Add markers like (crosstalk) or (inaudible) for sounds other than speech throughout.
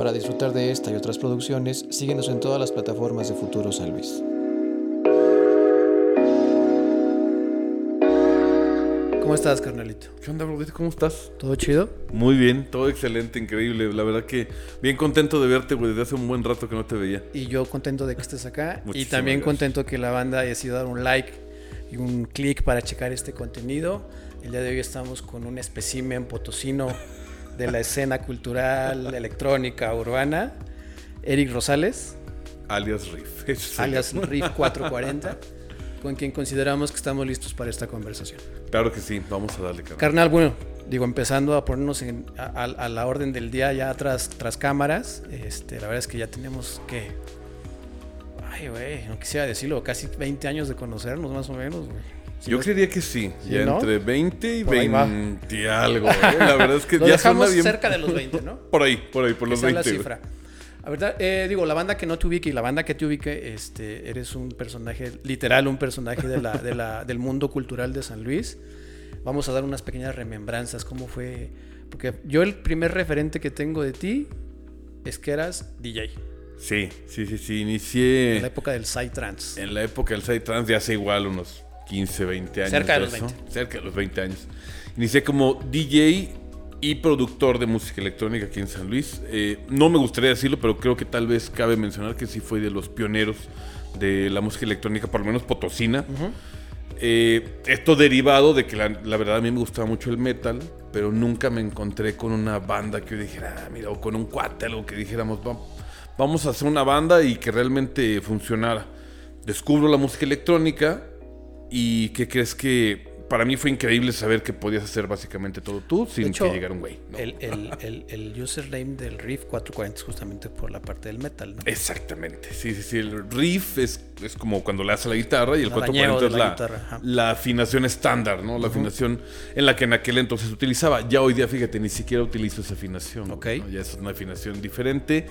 Para disfrutar de esta y otras producciones, síguenos en todas las plataformas de Futuro San Luis. ¿Cómo estás, carnalito? ¿Qué onda, bro? ¿Cómo estás? ¿Todo chido? Muy bien, todo excelente, increíble. La verdad que bien contento de verte, güey. Desde hace un buen rato que no te veía. Y yo contento de que estés acá. y también gracias. contento que la banda haya sido dar un like y un clic para checar este contenido. El día de hoy estamos con un espécimen potosino (laughs) de la escena cultural, (laughs) electrónica, urbana. Eric Rosales, Alias Riff. (laughs) Alias. Riff 440, con quien consideramos que estamos listos para esta conversación. Claro que sí, vamos a darle, carnal. Carnal, bueno, digo, empezando a ponernos en- a la orden del día ya tras, tras cámaras, este, la verdad es que ya tenemos que... Ay, güey, no quisiera decirlo, casi 20 años de conocernos más o menos, güey. Si Yo no es- creería que sí, ¿Sí, ya no? entre 20 y Por ahí va. 20 y algo. ¿eh? (laughs) La verdad es que Lo ya dejamos suena bien. cerca de los 20, ¿no? Por ahí, por ahí, por los Esa es 20. la cifra. A verdad, eh, digo, la banda que no te ubique y la banda que te ubique, este, eres un personaje, literal, un personaje de la, de la- (laughs) del mundo cultural de San Luis. Vamos a dar unas pequeñas remembranzas, cómo fue. Porque yo el primer referente que tengo de ti es que eras DJ. Sí, sí, sí, sí. En la Inicié época del Psytrance. en la época del Psytrance de hace igual unos 15, 20 años. Cerca de los eso. 20. Cerca de los 20 años. Inicié como DJ y productor de música electrónica aquí en San Luis. Eh, no me gustaría decirlo, pero creo que tal vez cabe mencionar que sí fue de los pioneros de la música electrónica, por lo menos potosina. Eh, esto derivado de que la, la verdad a mí me gustaba mucho el metal, pero nunca me encontré con una banda que yo dijera, ah, mira, o con un cuate, algo que dijéramos, "Va- vamos a hacer una banda y que realmente funcionara. Descubro la música electrónica y ¿qué crees que para mí fue increíble saber que podías hacer básicamente todo tú sin hecho, que llegara un güey? ¿no? El, el, (laughs) el, el username del Riff 440 es justamente por la parte del metal, ¿no? Exactamente, sí, sí, sí. El riff es, es como cuando le haces a la guitarra y el arañeo 440 es la la, la afinación estándar, ¿no? La afinación en la que en aquel entonces se utilizaba. Ya hoy día, fíjate, ni siquiera utilizo esa afinación. Ok. ¿no? Ya es una afinación diferente.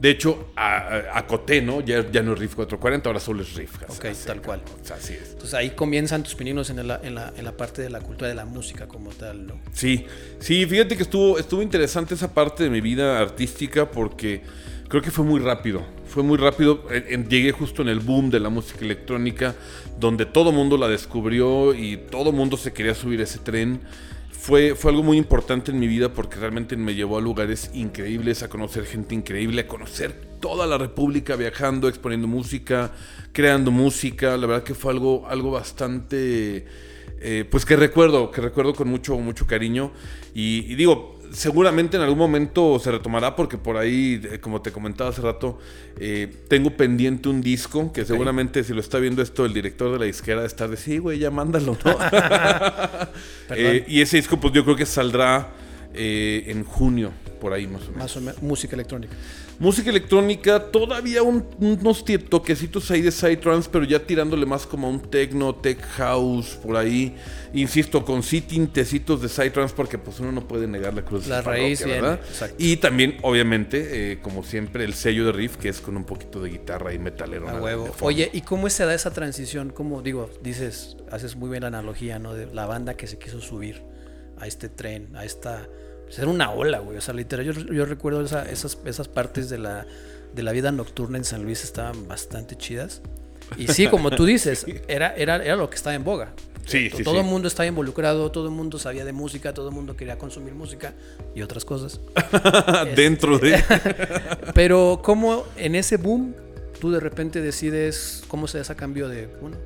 De hecho, acoté, ¿no? Ya, ya no es riff 440, ahora solo es riff. Ok, Así, tal cual. o sea, así es. Entonces ahí comienzan tus pininos en la, en, la, la parte de la cultura de la música como tal, ¿no? Sí, sí, fíjate que estuvo, estuvo interesante esa parte de mi vida artística porque creo que fue muy rápido. Fue muy rápido. Llegué justo en el boom de la música electrónica, donde todo mundo la descubrió y todo mundo se quería subir ese tren. Fue, fue algo muy importante en mi vida porque realmente me llevó a lugares increíbles, a conocer gente increíble, a conocer toda la República viajando, exponiendo música, creando música. La verdad que fue algo, algo bastante eh, pues que recuerdo, que recuerdo con mucho, mucho cariño. Y, y digo, seguramente en algún momento se retomará porque por ahí, eh, como te comentaba hace rato, eh, tengo pendiente un disco que seguramente si lo está viendo esto el director de la disquera está de sí, güey, ya mándalo, ¿no? (laughs) (laughs) Eh, y ese disco pues yo creo que saldrá eh, en junio, por ahí más o menos. Más o menos, música electrónica. Música electrónica, todavía un- unos toquecitos ahí de Psytrance, pero ya tirándole más como a un techno, tech house, por ahí. Insisto, con sí tintecitos de Psytrance, porque pues uno no puede negar la cruz de La su raíz ¿verdad? exacto. Y también, obviamente, eh, como siempre, el sello de riff, que es con un poquito de guitarra y metalero. A huevo. de. Oye, ¿y cómo se da esa transición? Como digo, dices, haces muy bien la analogía, ¿no? De la banda que se quiso subir a este tren, a esta... pues era una ola, güey. O sea, literal, yo, yo recuerdo esa- esas, esas partes de la, de la vida nocturna en San Luis estaban bastante chidas. Y sí, como tú dices, (laughs) era, era, era lo que estaba en boga. Sí, To- sí, todo sí. el mundo estaba involucrado, todo el mundo sabía de música, todo el mundo quería consumir música y otras cosas. (laughs) Dentro de... (laughs) Pero cómo en ese boom tú de repente decides cómo se da ese cambio de, bueno,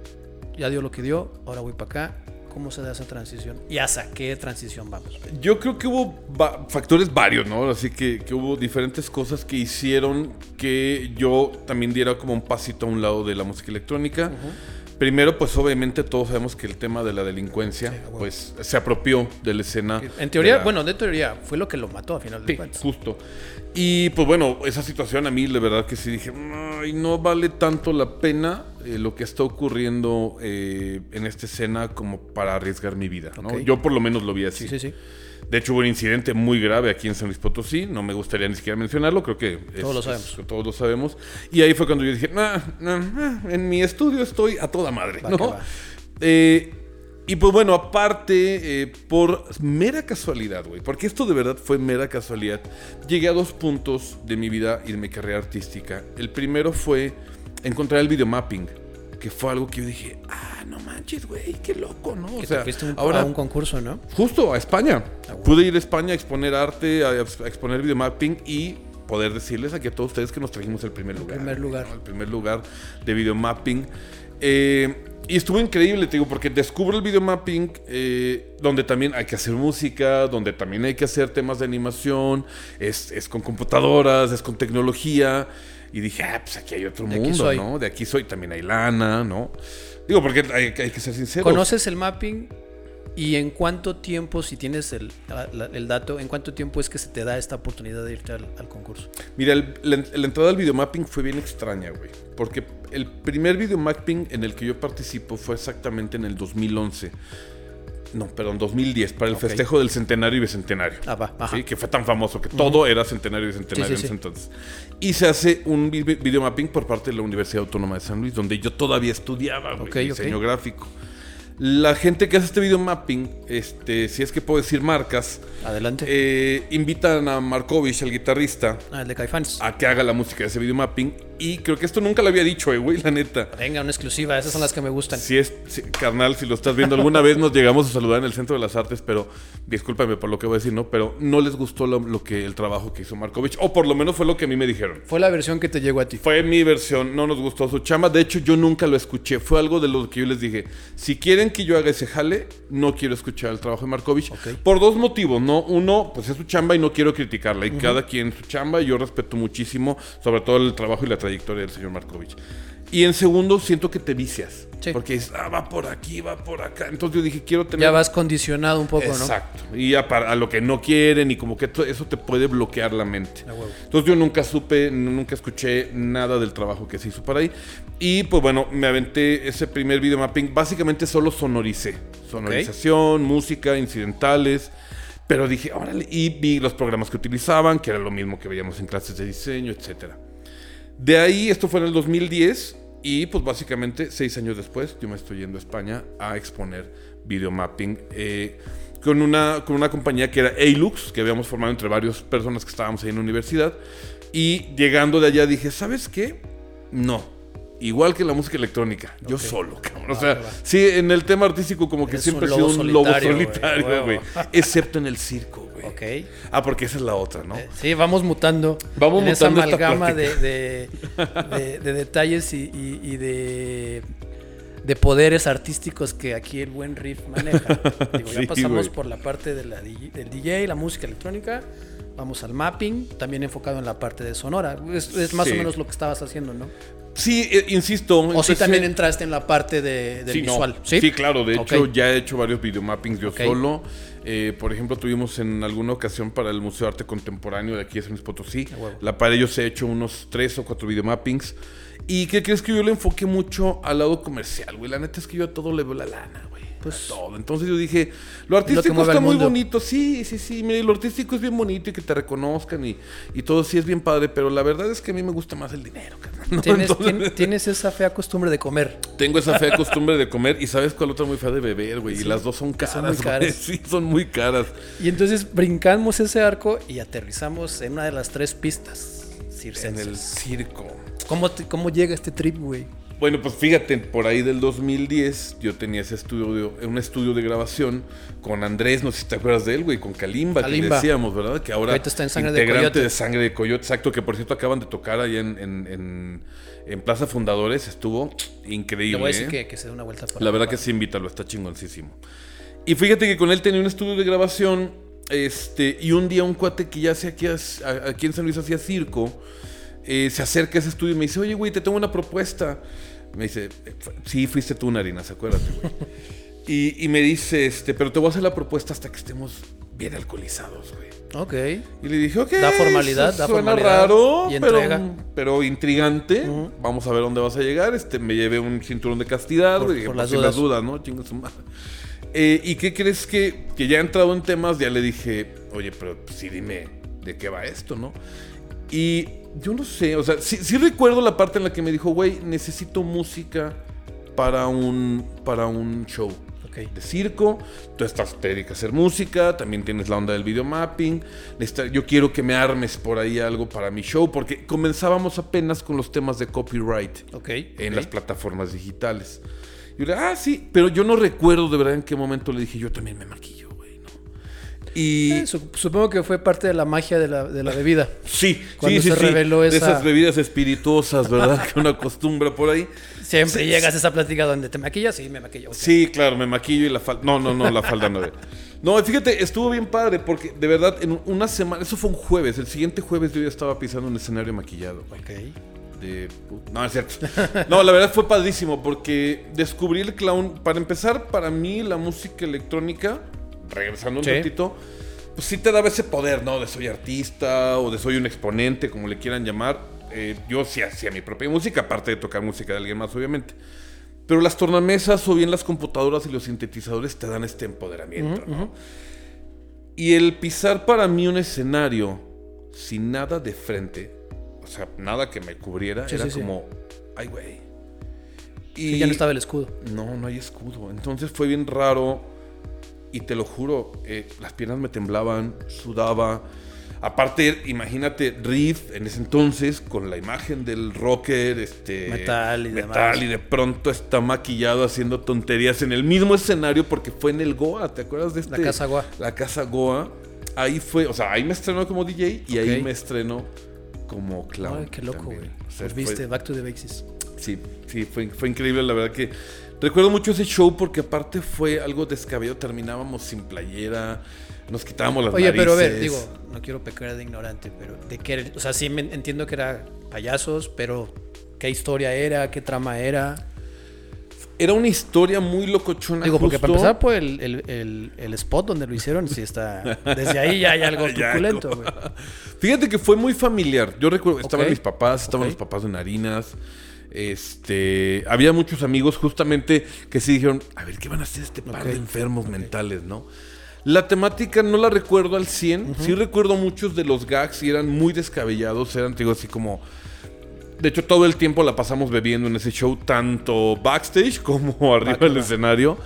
ya dio lo que dio, ahora voy para acá. ¿Cómo se da esa transición? ¿Y hasta qué transición vamos? Yo creo que hubo va- factores varios, ¿no? Así que, que hubo diferentes cosas que hicieron que yo también diera como un pasito a un lado de la música electrónica. Primero, pues obviamente todos sabemos que el tema de la delincuencia, Sí, pues se apropió de la escena. En teoría, de la- bueno, de teoría, fue lo que lo mató a final de Sí, cuentas. justo. Y pues bueno, esa situación a mí, de verdad que sí dije, "Ay, no vale tanto la pena eh, lo que está ocurriendo eh, en esta escena como para arriesgar mi vida, ¿no? Yo por lo menos lo vi así. Sí, sí, sí. De hecho, hubo un incidente muy grave aquí en San Luis Potosí. No me gustaría ni siquiera mencionarlo, creo que es- Todos lo es- sabemos. todos lo sabemos. Y ahí fue cuando yo dije, "Nah, nah, nah, en mi estudio estoy a toda madre. Va ¿no? Eh, Y pues bueno, aparte, eh, por mera casualidad, güey, porque esto de verdad fue mera casualidad, llegué a dos puntos de mi vida y de mi carrera artística. El primero fue encontrar el videomapping, que fue algo que yo dije, ah, no manches, güey, qué loco, ¿no? O Que sea, te fuiste un- ahora a un concurso, ¿no? justo a España. Ah. Pude ir a España a exponer arte, a, a exponer videomapping y poder decirles aquí a todos ustedes que nos trajimos el primer lugar. primer lugar. ¿no? El primer lugar de videomapping. Eh, y estuvo increíble, te digo, porque descubro el videomapping eh, donde también hay que hacer música, donde también hay que hacer temas de animación, es, es con computadoras, es con tecnología. Y dije, ah, pues aquí hay otro De mundo. ¿no? De aquí soy, también hay lana, ¿no? Digo, porque hay, hay que ser sinceros. ¿Conoces el mapping? ¿Y en cuánto tiempo, si tienes el, la- el dato, en cuánto tiempo es que se te da esta oportunidad de irte al, al concurso? Mira, el- la, la entrada al videomapping fue bien extraña, güey. Porque el primer videomapping en el que yo participo fue exactamente en el 2011. No, perdón, 2010, para el festejo del centenario y bicentenario. Ah, va, ajá. ¿sí? Que fue tan famoso que todo era centenario y bicentenario Sí, sí, en ese entonces. Y se hace un vi- videomapping por parte de la Universidad Autónoma de San Luis, donde yo todavía estudiaba güey, Ok, diseño ok. gráfico. La gente que hace este videomapping, este, si es que puedo decir marcas, Adelante. eh, invitan a Markovich, el guitarrista, ah, el de Caifanes. a que haga la música de ese videomapping. Y creo que esto nunca lo había dicho, eh, güey, la neta. Venga, una exclusiva. Esas son las que me gustan. Si es, si- carnal, si lo estás viendo, alguna vez nos llegamos a saludar en el Centro de las Artes, pero discúlpame por lo que voy a decir, ¿no? Pero no les gustó lo, lo que el trabajo que hizo Markovich, o por lo menos fue lo que a mí me dijeron. Fue la versión que te llegó a ti. Fue mi versión, no nos gustó su chamba. De hecho, yo nunca lo escuché. Fue algo de lo que yo les dije. Si quieren que yo haga ese jale, no quiero escuchar el trabajo de Markovich. Por dos motivos, ¿no? Uno, pues es su chamba y no quiero criticarla. Y cada quien su chamba. y Yo respeto muchísimo, sobre todo el trabajo y la trayectoria del señor Markovich. Y en segundo, siento que te vicias. Sí. Porque es, ah, va por aquí, va por acá. Entonces yo dije, quiero tener. Ya vas condicionado un poco, ¿no? Exacto. Y a, para- a lo que no quieren y como que eso te puede bloquear la mente. Entonces yo nunca supe, nunca escuché nada del trabajo que se hizo para ahí. Y pues bueno, me aventé ese primer video mapping. Básicamente solo sonoricé. Sonorización, música, incidentales. Pero dije, órale, y vi los programas que utilizaban, que era lo mismo que veíamos en clases de diseño, etcétera. De ahí, esto fue en el 2010 y pues básicamente seis años después yo me estoy yendo a España a exponer videomapping eh, con, una, con una compañía que era Alux, que habíamos formado entre varias personas que estábamos ahí en la universidad. Y llegando de allá dije, ¿sabes qué? No. Igual que la música electrónica, yo solo, cabrón. O sea, sí, en el tema artístico como que Eres siempre he sido un lobo solitario, güey. Excepto en el circo, güey. Ok. Ah, porque esa es la otra, ¿no? Sí, vamos mutando. Vamos en esa mutando esta amalgama de, plática. de- de- de detalles y, y- y de, de poderes artísticos que aquí el buen Riff maneja. (laughs) Digo, ya Sí, pasamos por la parte de la, DJ del DJ, la música electrónica. Vamos al mapping, también enfocado en la parte de sonora. Es, es más Sí. o menos lo que estabas haciendo, ¿no? Sí, eh, insisto. O si también entraste en la parte de, del Sí, no. visual. ¿Sí? ¿Sí? claro. De hecho, ya he hecho varios videomappings yo solo. Eh, por ejemplo, tuvimos en alguna ocasión para el Museo de Arte Contemporáneo de aquí de San Luis Potosí. La para ellos he hecho unos tres o cuatro videomappings. ¿Y qué crees que yo le enfoqué mucho al lado comercial, güey? La neta es que yo a todo le veo la lana, güey. Pues- todo. Entonces yo dije, lo artístico mueve está muy bonito. Sí, sí, sí. Mire, lo artístico es bien bonito y que te reconozcan y, y todo sí es bien padre. Pero la verdad es que a mí me gusta más el dinero, ¿no? Tienes, Entonces- tien- tienes esa fea costumbre de comer. tengo esa fea (laughs) costumbre de comer y sabes cuál otra muy fea de beber, güey. y las dos son caras. son muy caras. (laughs) Sí, son muy caras. Y entonces brincamos ese arco y aterrizamos en una de las tres pistas En circenses. el circo. ¿Cómo, te- ¿Cómo llega este trip, güey? Bueno, pues fíjate, por ahí del 2010 yo tenía ese estudio, un estudio de grabación con Andrés, no sé si te acuerdas de él, güey, con Kalimba, que Kalimba. le decíamos, ¿verdad? Que ahora Que está en Sangre de Coyote. de Sangre de Coyote, exacto, que por cierto acaban de tocar allá en, en, en- en Plaza Fundadores, estuvo increíble. Le voy a decir ¿eh? que, que se dé una vuelta por La verdad que sí, invítalo, está chingoncísimo. Y fíjate que con él tenía un estudio de grabación. Este, y un día un cuate que ya hacía aquí, aquí en San Luis hacía circo, eh, se acerca a ese estudio y me dice, oye, güey, te tengo una propuesta. Me dice, sí, fuiste tú, Narinas, acuérdate, güey. (laughs) y, y me dice, este, pero te voy a hacer la propuesta hasta que estemos bien alcoholizados, güey. Ok. Y le dije, ok. Da formalidad, da suena formalidad raro, y pero, pero intrigante. Vamos a ver dónde vas a llegar. Este, me llevé un cinturón de castidad, Por- güey. Dije, por las si las dudas. dudas, ¿no? Chinga su madre. Eh, ¿Y qué crees que, que ya he entrado en temas? Ya le dije, oye, pero pues, sí dime de qué va esto, ¿no? Y yo no sé, o sea, sí, sí recuerdo la parte en la que me dijo, güey, necesito música para un, para un show. Ok. Ok. de circo, tú estás, te dedicas a hacer música, también tienes la onda del videomapping, necesita- yo quiero que me armes por ahí algo para mi show, porque comenzábamos apenas con los temas de copyright en las plataformas digitales. Y yo le ah, sí, pero yo no recuerdo de verdad en qué momento le dije, yo también me maquillo. Y Eh, su- supongo que fue parte de la magia de la, de la bebida. sí, Cuando sí, sí, se sí, reveló de esa- esas bebidas espirituosas, ¿verdad? (laughs) que uno acostumbra por ahí. Siempre llegas a esa plática donde te maquillas, sí, me maquillo. Sí, claro, me maquillo y la falda. No, no, no, la falda no. No, fíjate, estuvo bien padre porque de verdad en una semana, eso fue un jueves, el siguiente jueves yo ya estaba pisando un escenario maquillado. Ok. De... No, es cierto. No, la verdad fue padrísimo porque descubrí el clown. Para empezar, para mí la música electrónica, regresando un Sí. ratito, pues sí te daba ese poder, ¿no? De soy artista o de soy un exponente, como le quieran llamar. Eh, yo sí hacía mi propia música, aparte de tocar música de alguien más, obviamente. Pero las tornamesas o bien las computadoras y los sintetizadores te dan este empoderamiento, ¿no? Y el pisar para mí un escenario sin nada de frente, o sea, nada que me cubriera, Sí, era sí. como, ay, güey. Y Sí, ya no estaba el escudo. no, no hay escudo. Entonces fue bien raro. Y te lo juro, eh, las piernas me temblaban, sudaba. Aparte, imagínate Riff en ese entonces con la imagen del rocker, este Metal y metal demás. y de pronto está maquillado haciendo tonterías en el mismo escenario porque fue en el Goa, ¿te acuerdas de este? La Casa Goa. La casa Goa. Ahí fue, o sea, ahí me estrenó como DJ y ahí me estrenó como clown. Ay, qué loco, güey. O sea, fue- viste, back to the basics. Sí, sí, fue, fue increíble, la verdad que recuerdo mucho ese show porque aparte fue algo descabellado, terminábamos sin playera, nos quitábamos las Oye, pero a ver, narices. digo, no quiero pecar de ignorante, pero de qué, era- o sea, sí me- entiendo que era payasos, pero qué historia era, qué trama era. Era una historia muy locochona. Digo, porque para justo. empezar por el, el- el- el spot donde lo hicieron, sí está. Desde ahí (laughs) ya hay algo truculento, güey. Fíjate que fue muy familiar. Yo recuerdo, estaban Ok. mis papás, estaban Ok. los papás de Narinas. Este, había muchos amigos justamente que sí dijeron, a ver, ¿qué van a hacer este par de enfermos mentales, no? La temática no la recuerdo al 100. Sí recuerdo muchos de los gags y eran muy descabellados. Eran, digo, así como... De hecho, todo el tiempo la pasamos bebiendo en ese show, tanto backstage (laughs) como arriba del escenario.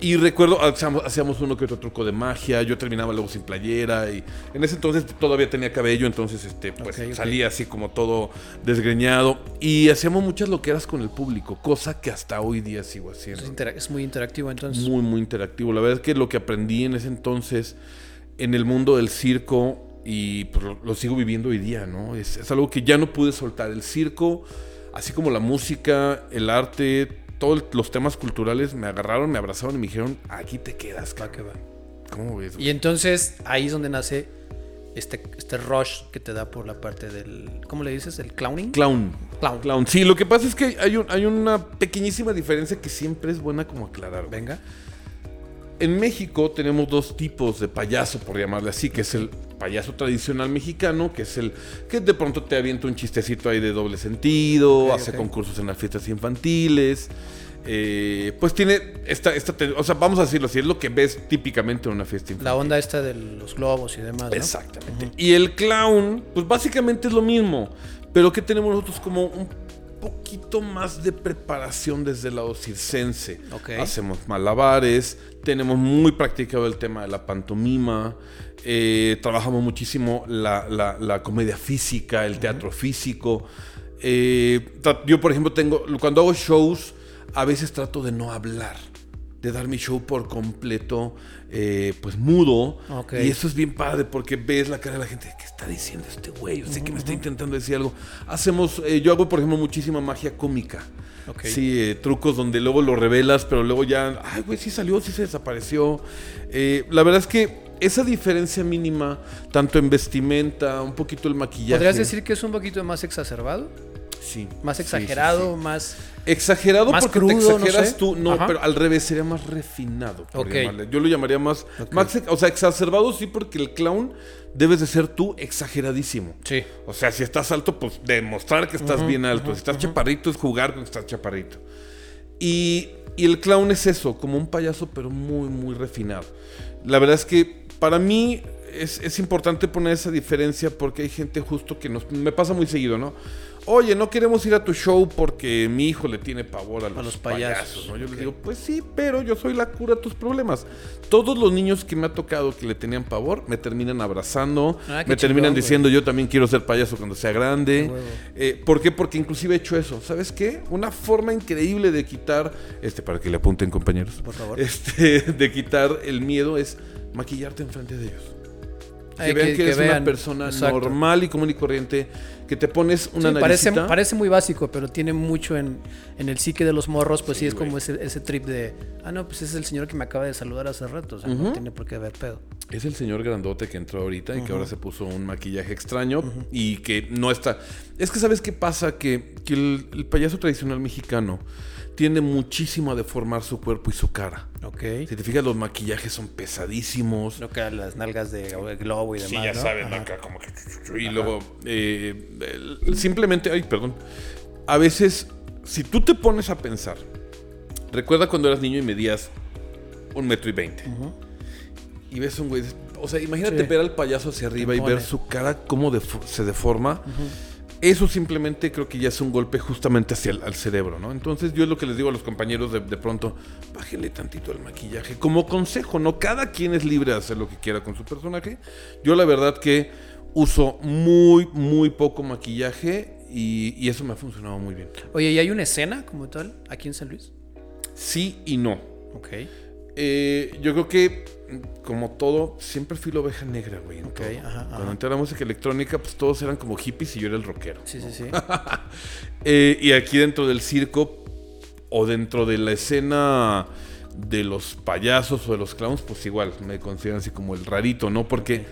Y recuerdo, hacíamos, hacíamos uno que otro truco de magia, yo terminaba luego sin playera y en ese entonces todavía tenía cabello, entonces este, pues salía así como todo desgreñado y hacíamos muchas loqueras con el público, cosa que hasta hoy día sigo haciendo Es, es muy interactivo, entonces. muy, muy interactivo. La verdad es que lo que aprendí en ese entonces en el mundo del circo y pues, lo, lo sigo viviendo hoy día, ¿no? Es, es algo que ya no pude soltar. El circo, así como la música, el arte, todos los temas culturales me agarraron, me abrazaron y me dijeron, aquí te quedas. Va que va. ¿Cómo ves? Y entonces ahí es donde nace este, este rush que te da por la parte del. ¿Cómo le dices? ¿El clowning? Clown. Clown. Clown. Sí, lo que pasa es que hay, un- hay una pequeñísima diferencia que siempre es buena como aclarar. Venga. En México tenemos dos tipos de payaso, por llamarle así, que es el payaso tradicional mexicano, que es el que de pronto te avienta un chistecito ahí de doble sentido, hace concursos en las fiestas infantiles. eh, pues tiene esta, esta, o sea, vamos a decirlo así, es lo que ves típicamente en una fiesta infantil. La onda esta de los globos y demás. ¿no? Exactamente. Y el clown, pues básicamente es lo mismo. Pero que tenemos nosotros como un poquito más de preparación desde el lado circense. Ok. Hacemos malabares, tenemos muy practicado el tema de la pantomima, eh, trabajamos muchísimo la, la- la comedia física, el teatro físico. Eh, yo, por ejemplo, tengo, cuando hago shows, a veces trato de no hablar, de dar mi show por completo, eh, pues mudo. Y eso es bien padre porque ves la cara de la gente, ¿qué está diciendo este güey? Yo sé que me está intentando decir algo. Hacemos, eh, yo hago, por ejemplo, muchísima magia cómica. Sí, eh, trucos donde luego lo revelas, pero luego ya, ay, güey, sí salió, sí se desapareció. La verdad es que esa diferencia mínima, tanto en vestimenta, un poquito el maquillaje. ¿Podrías decir que es un poquito más exacerbado? Sí. Más sí, sí, exagerado, sí. más. Exagerado Más porque crudo, te no exageras sé. tú, no, Ajá. pero al revés sería más refinado. por Ok. llamarle. Yo lo llamaría más, más, ex- o sea, exacerbado sí, porque el clown debes de ser tú exageradísimo. Sí. O sea, si estás alto, pues demostrar que estás bien alto. si estás chaparrito, es jugar con que estás chaparrito. Y, y el clown es eso, como un payaso, pero muy, muy refinado. La verdad es que para mí, es, es importante poner esa diferencia porque hay gente justo que nos... Me pasa muy seguido, ¿no? Oye, no queremos ir a tu show porque mi hijo le tiene pavor a los, los payasos. payasos, ¿no? Yo ok. les digo, pues sí, pero yo soy la cura de tus problemas. Todos los niños que me ha tocado que le tenían pavor me terminan abrazando, Ah, me terminan chingón, diciendo yo también quiero ser payaso cuando sea grande. Eh, ¿Por qué? Porque inclusive he hecho eso. ¿Sabes qué? Una forma increíble de quitar, este, para que le apunten compañeros, Por favor. este, (laughs) de quitar el miedo es maquillarte enfrente de ellos. Que Ay, vean que, que- que eres una vean, persona exacto. normal y común y corriente, que te pones una Sí, parece, parece muy básico, pero tiene mucho en, en el psique de los morros, pues sí, Sí, es güey. como ese, ese trip de, ah, no, pues es el señor que me acaba de saludar hace rato, o sea, no Ujú. tiene por qué haber pedo. Es el señor grandote que entró ahorita y que ahora se puso un maquillaje extraño y que no está... Es que sabes qué pasa, que, que el, el payaso tradicional mexicano tiende muchísimo a deformar su cuerpo y su cara. Ok. Si te fijas, los maquillajes son pesadísimos. No que las nalgas de globo y demás. Sí, ya Ajá. acá como que... Y luego, eh, simplemente, ay, perdón. A veces, si tú te pones a pensar, recuerda cuando eras niño y medías un metro y veinte. Y ves un güey, o sea, imagínate Sí. ver al payaso hacia arriba y ver su cara cómo defo- se deforma. Eso simplemente creo que ya es un golpe justamente hacia el al cerebro, ¿no? Entonces yo es lo que les digo a los compañeros de, de pronto, bájele tantito el maquillaje. Como consejo, ¿no? Cada quien es libre de hacer lo que quiera con su personaje. Yo la verdad que uso muy, muy poco maquillaje y, y eso me ha funcionado muy bien. Oye, ¿y hay una escena como tal aquí en San Luis? Sí y no. Ok. Eh, yo creo que, como todo, siempre fui la oveja negra, güey. en Ok, todo. ajá, ajá. Cuando entré a la música electrónica, pues todos eran como hippies y yo era el rockero. Sí, sí, sí. (laughs) Eh, y aquí dentro del circo, o dentro de la escena de los payasos o de los clowns, pues igual me consideran así como el rarito, ¿no? Porque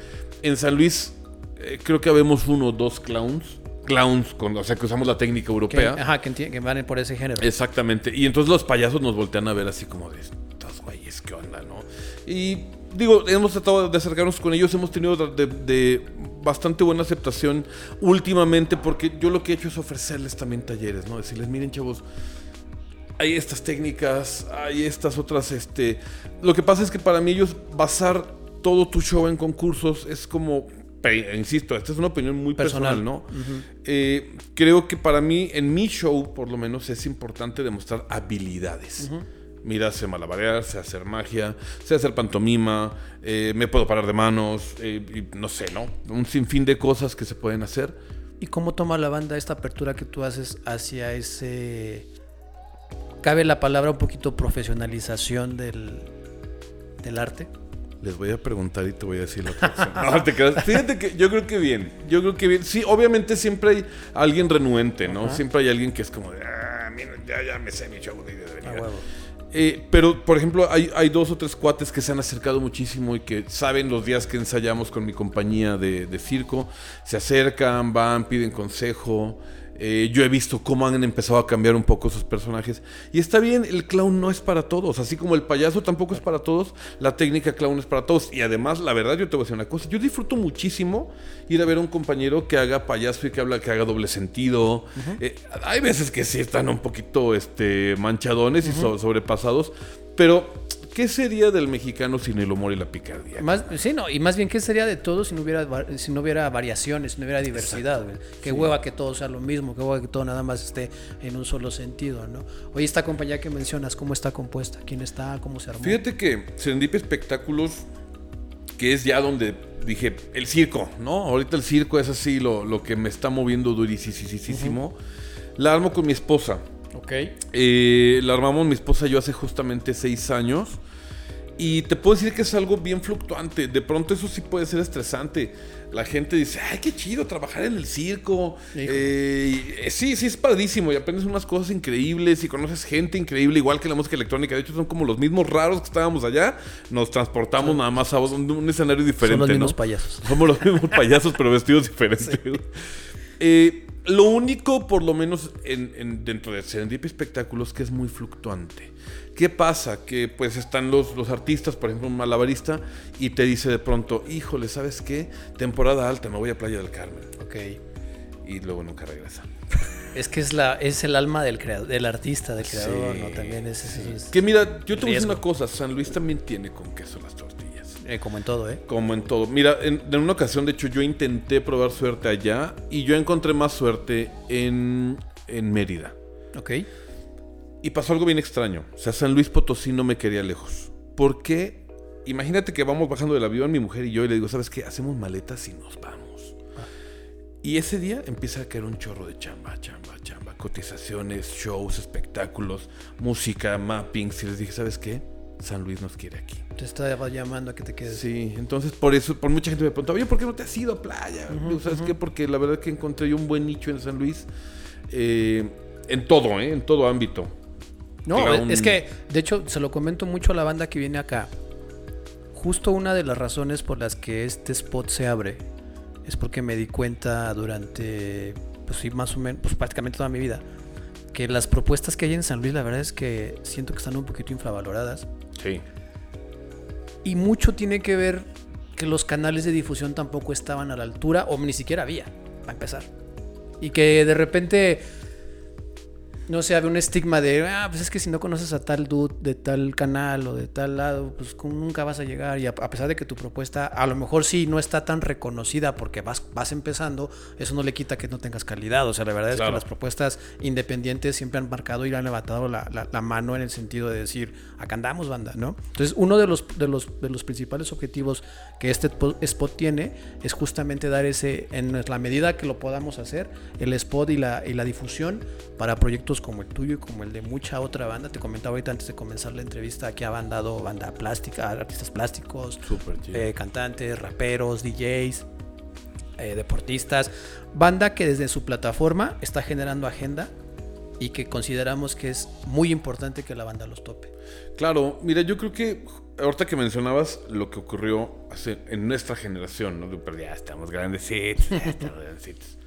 en San Luis eh, creo que habemos uno o dos clowns. Clowns, con, o sea, que usamos la técnica Que, europea. ajá, que, que van por ese género. Exactamente. Y entonces los payasos nos voltean a ver así como de güeyes, ¿qué onda, no? Y digo, hemos tratado de acercarnos con ellos, hemos tenido de, de bastante buena aceptación últimamente porque yo lo que he hecho es ofrecerles también talleres, ¿no? Decirles, miren chavos, hay estas técnicas, hay estas otras, este... Lo que pasa es que para mí ellos basar todo tu show en concursos es como... Insisto, esta es una opinión muy personal, Personal. ¿no? Eh, creo que para mí, en mi show, por lo menos, es importante demostrar habilidades. Mira, sé malabarear, sé hacer magia, sé hacer pantomima, eh, me puedo parar de manos, eh, y no sé, ¿no? Un sinfín de cosas que se pueden hacer. ¿Y cómo toma la banda esta apertura que tú haces hacia ese... Cabe la palabra un poquito profesionalización del, del arte? Les voy a preguntar y te voy a decir la (laughs) próxima. No, te creas. Fíjate que yo creo que bien. Yo creo que bien. Sí, obviamente siempre hay alguien renuente, ¿no? Siempre hay alguien que es como de, ah, mira, ya, ya me sé mi show de de venir". huevo. Eh, pero, por ejemplo, hay, hay dos o tres cuates que se han acercado muchísimo y que saben los días que ensayamos con mi compañía de, de circo. Se acercan, van, piden consejo. Eh, yo he visto cómo han empezado a cambiar un poco sus personajes. Y está bien, el clown no es para todos. Así como el payaso tampoco es para todos, la técnica clown es para todos. Y además, la verdad, yo te voy a decir una cosa. Yo disfruto muchísimo ir a ver a un compañero que haga payaso y que, habla, que haga doble sentido. Eh, hay veces que sí están un poquito este, manchadones y so- sobrepasados. Pero, ¿qué sería del mexicano sin el humor y la picardía? Más, sí, no, y más bien, ¿qué sería de todo si no hubiera, si no hubiera variaciones, si no hubiera diversidad? Qué hueva que todo sea lo mismo, qué hueva que todo nada más esté en un solo sentido, ¿no? Oye, esta compañía que mencionas, ¿cómo está compuesta? ¿Quién está? ¿Cómo se armó? Fíjate que Serendipia Espectáculos, que es ya donde dije, el circo, ¿no? Ahorita el circo es así lo, lo que me está moviendo durísimo. La armo con mi esposa. Ok. Eh, la armamos mi esposa y yo hace justamente seis años. Y te puedo decir que es algo bien fluctuante. De pronto eso sí puede ser estresante. La gente dice, ay, qué chido trabajar en el circo. Eh, sí, sí, es padrísimo. Y aprendes unas cosas increíbles y conoces gente increíble, igual que la música electrónica. De hecho, son como los mismos raros que estábamos allá. Nos transportamos nada más a un, escenario diferente. Son los ¿no? mismos payasos. Somos los mismos (laughs) payasos, pero vestidos diferentes. Eh, lo único, por lo menos en, en- dentro de Serendipia Espectáculos, que es muy fluctuante. ¿Qué pasa? Que pues están los, los artistas, por ejemplo, un malabarista, y te dice de pronto, híjole, ¿sabes qué? Temporada alta, me voy a Playa del Carmen. Ok. Y luego nunca regresa. (laughs) Es que es la es el alma del creador, del artista, del creador, Sí. ¿no? También es, es- es- Que mira, yo te voy a decir una cosa, San Luis también tiene con queso las tortillas. Eh, como en todo, ¿eh? Como en todo. Mira, en, en una ocasión, de hecho, yo intenté probar suerte allá y yo encontré más suerte en, en Mérida. Ok. Y pasó algo bien extraño. O sea, San Luis Potosí no me quería lejos. ¿Por qué? Imagínate que vamos bajando del avión, mi mujer y yo, y le digo, ¿sabes qué? Hacemos maletas y nos vamos. Y ese día empieza a caer un chorro de chamba, chamba, chamba. Cotizaciones, shows, espectáculos, música, mappings. Y les dije, ¿sabes qué? San Luis nos quiere aquí. Te estaba llamando a que te quedes. Sí, entonces por eso, por mucha gente me preguntaba, oye, ¿por qué no te has ido a playa? ¿Sabes qué? Porque la verdad que encontré yo un buen nicho en San Luis. eh, en todo, ¿eh? En todo ámbito. No, Clown. es que, de hecho, se lo comento mucho a la banda que viene acá. Justo una de las razones por las que este spot se abre es porque me di cuenta durante, pues sí, más o menos, pues prácticamente toda mi vida, que las propuestas que hay en San Luis, la verdad es que siento que están un poquito infravaloradas. Sí. Y mucho tiene que ver que los canales de difusión tampoco estaban a la altura, o ni siquiera había, para empezar. Y que de repente, no sé, había un estigma de, ah, pues es que si no conoces a tal dude de tal canal o de tal lado, pues como nunca vas a llegar. Y a, a pesar de que tu propuesta a lo mejor sí no está tan reconocida porque vas, vas empezando, eso no le quita que no tengas calidad. O sea, la verdad es que las propuestas independientes siempre han marcado y han levantado la, la- la mano en el sentido de decir, acá andamos, banda, ¿no? Entonces, uno de los, de los, de los principales objetivos que este po- spot tiene es justamente dar ese, en la medida que lo podamos hacer, el spot y la, y la difusión para proyectos como el tuyo y como el de mucha otra banda. Te comentaba ahorita antes de comenzar la entrevista que han dado banda plástica, artistas plásticos, eh, cantantes, raperos, DJs, eh, deportistas, banda que desde su plataforma está generando agenda y que consideramos que es muy importante que la banda los tope. Claro, mira, yo creo que ahorita que mencionabas lo que ocurrió hace, en nuestra generación, ¿no? Pero ya estamos grandecitos, ya estamos (laughs) grandecitos.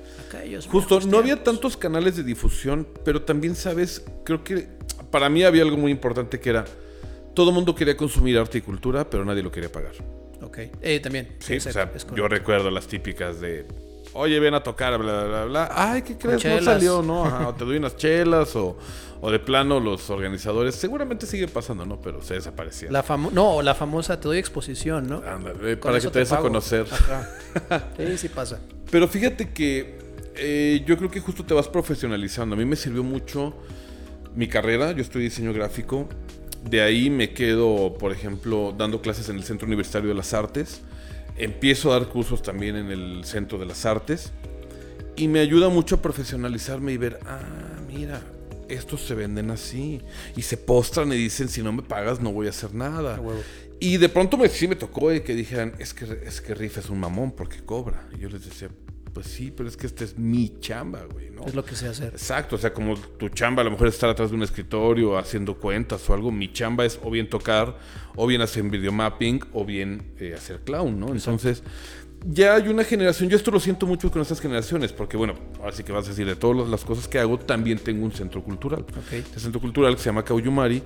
Justo, no había tantos canales de difusión, pero también, ¿sabes? Creo que para mí había algo muy importante que era, todo el mundo quería consumir arte y cultura, pero nadie lo quería pagar. Ok, eh, también. Sí, o sea, yo recuerdo las típicas de, oye, ven a tocar, bla, bla, bla. Ay, ¿qué crees? No salió, ¿no? Ajá, (laughs) o te doy unas chelas, o, o de plano los organizadores. Seguramente sigue pasando, ¿no? Pero se desaparecían. La no, la famosa te doy exposición, ¿no? Para que te des a conocer. Ajá. (laughs) Sí, sí pasa. Pero fíjate que eh, yo creo que justo te vas profesionalizando. A mí me sirvió mucho mi carrera. Yo estudié diseño gráfico. De ahí me quedo, por ejemplo, dando clases en el Centro Universitario de las Artes. Empiezo a dar cursos también en el Centro de las Artes. Y me ayuda mucho a profesionalizarme y ver, ah, mira, estos se venden así. Y se postran y dicen, si no me pagas no voy a hacer nada. Y de pronto me, sí me tocó eh, que dijeran, es que, es que Riff es un mamón porque cobra. Y yo les decía, pues sí, pero es que esta es mi chamba, güey, ¿no? Es lo que sé hacer. Exacto, o sea, como tu chamba a lo mejor es estar atrás de un escritorio haciendo cuentas o algo, mi chamba es o bien tocar, o bien hacer videomapping, o bien eh, hacer clown, ¿no? Entonces, ya hay una generación, yo esto lo siento mucho con estas generaciones, porque bueno, así que vas a decir, de todas las cosas que hago, también tengo un centro cultural. Ok. Este centro cultural que se llama Cauyumari.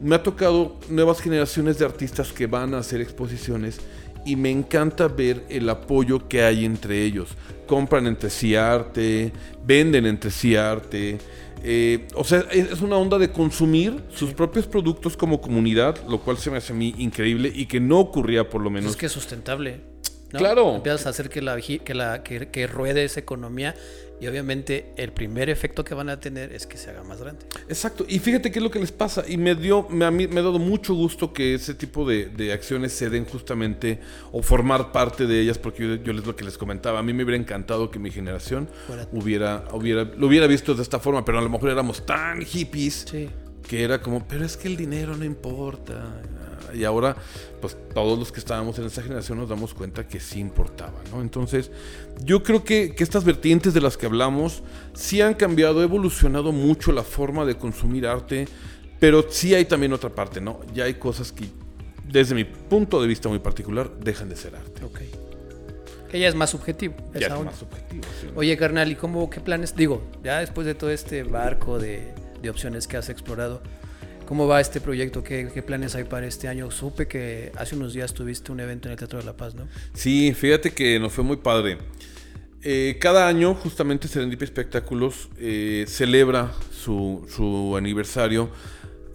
Me ha tocado nuevas generaciones de artistas que van a hacer exposiciones y me encanta ver el apoyo que hay entre ellos. Compran entre sí arte, venden entre sí arte. eh, o sea, es es una onda de consumir sus propios productos como comunidad, lo cual se me hace a mí increíble y que no ocurría por lo menos. Es que es sustentable. ¿No? Claro. Empiezas a hacer que la que la que, que ruede esa economía y obviamente el primer efecto que van a tener es que se haga más grande. Exacto, y fíjate qué es lo que les pasa. Y me dio, me, a mí me ha dado mucho gusto que ese tipo de, de acciones se den justamente o formar parte de ellas, porque yo, yo les lo que les comentaba. A mí me hubiera encantado que mi generación Fuera- hubiera, hubiera, lo hubiera visto de esta forma, pero a lo mejor éramos tan hippies Sí. que era como, pero es que el dinero no importa. Y ahora, pues todos los que estábamos en esa generación nos damos cuenta que sí importaba, ¿no? Entonces, yo creo que, que estas vertientes de las que hablamos sí han cambiado, ha evolucionado mucho la forma de consumir arte, pero sí hay también otra parte, ¿no? Ya hay cosas que, desde mi punto de vista muy particular, dejan de ser arte. Ok. Que ya es más subjetivo. Ya es onda. más subjetivo. sí. Oye, carnal, ¿y cómo, qué planes? Digo, ya después de todo este barco de, de opciones que has explorado, ¿cómo va este proyecto? ¿Qué, qué planes hay para este año? Supe que hace unos días tuviste un evento en el Teatro de la Paz, ¿no? Sí, fíjate que nos fue muy padre. Eh, cada año, justamente Serendipia Espectáculos eh, celebra su, su aniversario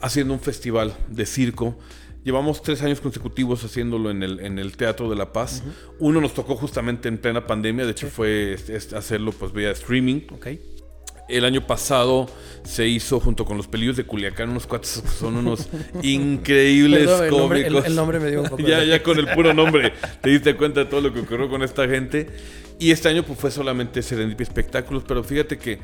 haciendo un festival de circo Llevamos tres años consecutivos haciéndolo en el, en el Teatro de la Paz. Uno nos tocó justamente en plena pandemia, de hecho fue este, este, hacerlo pues vía streaming. Ok. El año pasado se hizo junto con los pelillos de Culiacán, unos cuates (laughs) son unos increíbles Perdón, el nombre- cómicos. el- el nombre me dio un poco (laughs) ya, ya con el puro nombre te diste cuenta de todo lo que ocurrió con esta gente. Y este año pues fue solamente Serendipia Espectáculos, pero fíjate que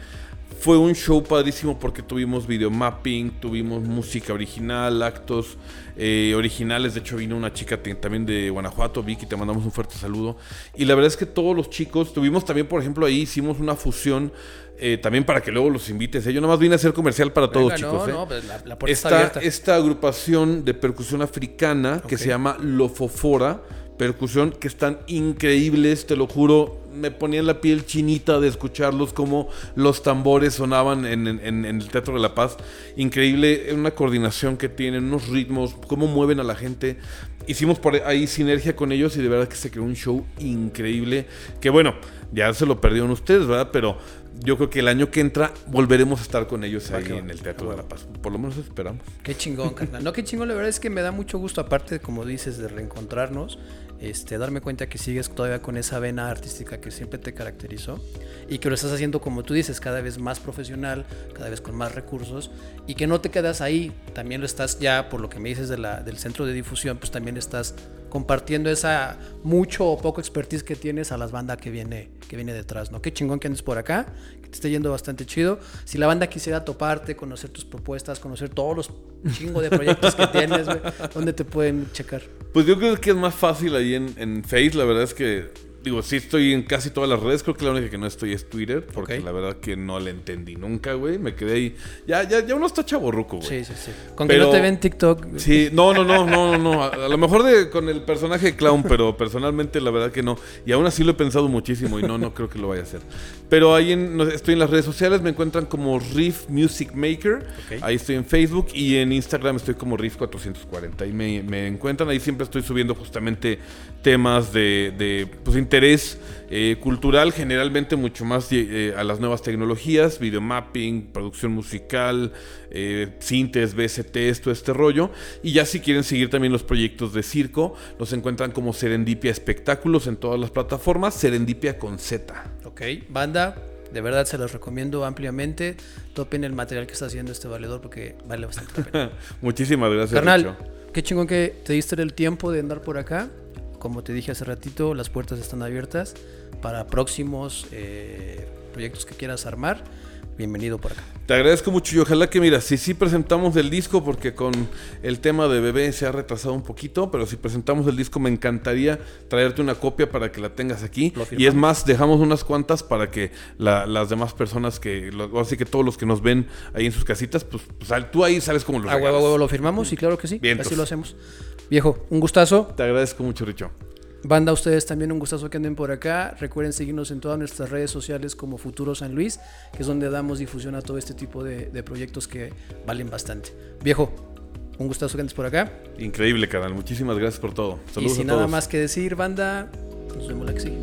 fue un show padrísimo porque tuvimos videomapping, tuvimos música original, actos eh, originales. De hecho, vino una chica también de Guanajuato, Vicky, te mandamos un fuerte saludo. Y la verdad es que todos los chicos, tuvimos también, por ejemplo, ahí hicimos una fusión. eh, también para que luego los invites. ¿eh? Yo nomás vine a hacer comercial para todos, Venga, chicos. No, ¿eh? no, pues la, la puerta está, Está abierta. esta agrupación de percusión africana que se llama Lofofora. Percusión que están increíbles, te lo juro. Me ponía la piel chinita de escucharlos como los tambores sonaban en, en- el Teatro de la Paz. Increíble, una coordinación que tienen, unos ritmos, cómo mueven a la gente. Hicimos por ahí sinergia con ellos y de verdad que se creó un show increíble. Que bueno, ya se lo perdieron ustedes, ¿verdad? Pero yo creo que el año que entra volveremos a estar con ellos Va ahí en el Teatro de la Paz. Por lo menos esperamos. Qué chingón, carnal. No, qué chingón, la verdad es que me da mucho gusto, aparte, como dices, de reencontrarnos, este, darme cuenta que sigues todavía con esa vena artística que siempre te caracterizó y que lo estás haciendo, como tú dices, cada vez más profesional, cada vez con más recursos y que no te quedas ahí, también lo estás ya, por lo que me dices de la, del centro de difusión, pues también estás compartiendo esa mucho o poco expertise que tienes a las bandas que viene, que viene detrás, ¿no? Qué chingón que andes por acá, que te esté yendo bastante chido. Si la banda quisiera toparte, conocer tus propuestas, conocer todos los chingo de proyectos que tienes, ¿dónde te pueden checar? Pues yo creo que es más fácil ahí en, en Face. La verdad es que, digo, sí estoy en casi todas las redes. Creo que la única que no estoy es Twitter. Porque la verdad que no la entendí nunca, güey. Me quedé ahí. Ya, ya, ya uno está chaborruco, güey. Sí, sí, sí. Con que no te ven TikTok. Sí, no, no, no, no, no, no. A, a lo mejor de, con el personaje de clown, pero personalmente la verdad que no. Y aún así lo he pensado muchísimo y no, no creo que lo vaya a hacer. Pero ahí en- estoy en las redes sociales, me encuentran como Riff Music Maker. Ahí estoy en Facebook y en Instagram estoy como Riff440. Ahí me, me encuentran, ahí siempre estoy subiendo justamente temas de, de, pues, interés eh, cultural, generalmente mucho más eh, a las nuevas tecnologías, videomapping, producción musical, eh, sintes, BSTs, todo este rollo. Y ya si quieren seguir también los proyectos de circo, los encuentran como Serendipia Espectáculos en todas las plataformas, Serendipia con Z. Ok, banda, de verdad se los recomiendo ampliamente. Topen el material que está haciendo este valedor porque vale bastante la pena. (laughs) Muchísimas gracias. Carnal, Richo. qué chingón que te diste el tiempo de andar por acá. Como te dije hace ratito, las puertas están abiertas para próximos eh, proyectos que quieras armar. Bienvenido por acá. Te agradezco mucho y ojalá que, mira, si sí presentamos el disco, porque con el tema de bebé se ha retrasado un poquito, pero si presentamos el disco me encantaría traerte una copia para que la tengas aquí. Y es más, dejamos unas cuantas para que la- las demás personas que, lo- así que todos los que nos ven ahí en sus casitas, pues, pues, tú ahí sabes cómo lo A huevo, a regalas. huevo lo firmamos y claro que sí. Vientos. Así lo hacemos. Viejo, un gustazo. Te agradezco mucho, Richo. Banda, ustedes también un gustazo que anden por acá. Recuerden seguirnos en todas nuestras redes sociales como Futuro San Luis, que es donde damos difusión a todo este tipo de, de proyectos que valen bastante. Viejo, un gustazo que andes por acá. Increíble, canal. Muchísimas gracias por todo. y Saludos sin a todos. nada más que decir, banda, nos vemos la que sigue.